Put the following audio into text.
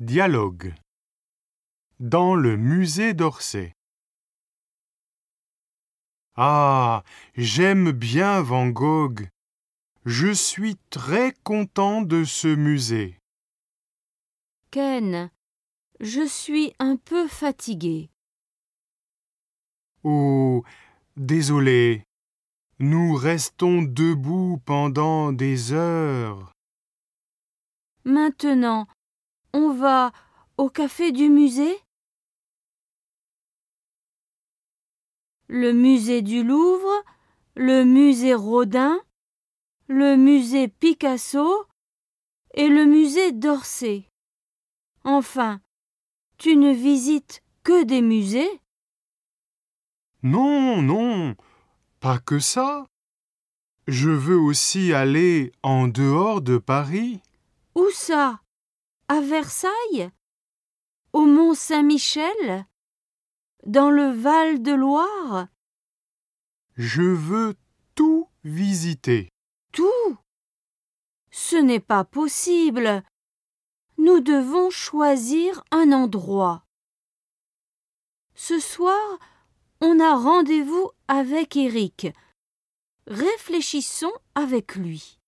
Dialogue Dans le musée d'Orsay. Ah, j'aime bien Van Gogh. Je suis très content de ce musée. Ken, je suis un peu fatigué. Oh, désolé. Nous restons debout pendant des heures. Maintenant, on va au café du musée? Le musée du Louvre, le musée Rodin, le musée Picasso et le musée d'Orsay. Enfin, tu ne visites que des musées? Non, non, pas que ça. Je veux aussi aller en dehors de Paris. Où ça? À Versailles? Au Mont Saint-Michel? Dans le Val de Loire Je veux tout visiter. Tout? Ce n'est pas possible. Nous devons choisir un endroit. Ce soir, on a rendez-vous avec Eric. Réfléchissons avec lui.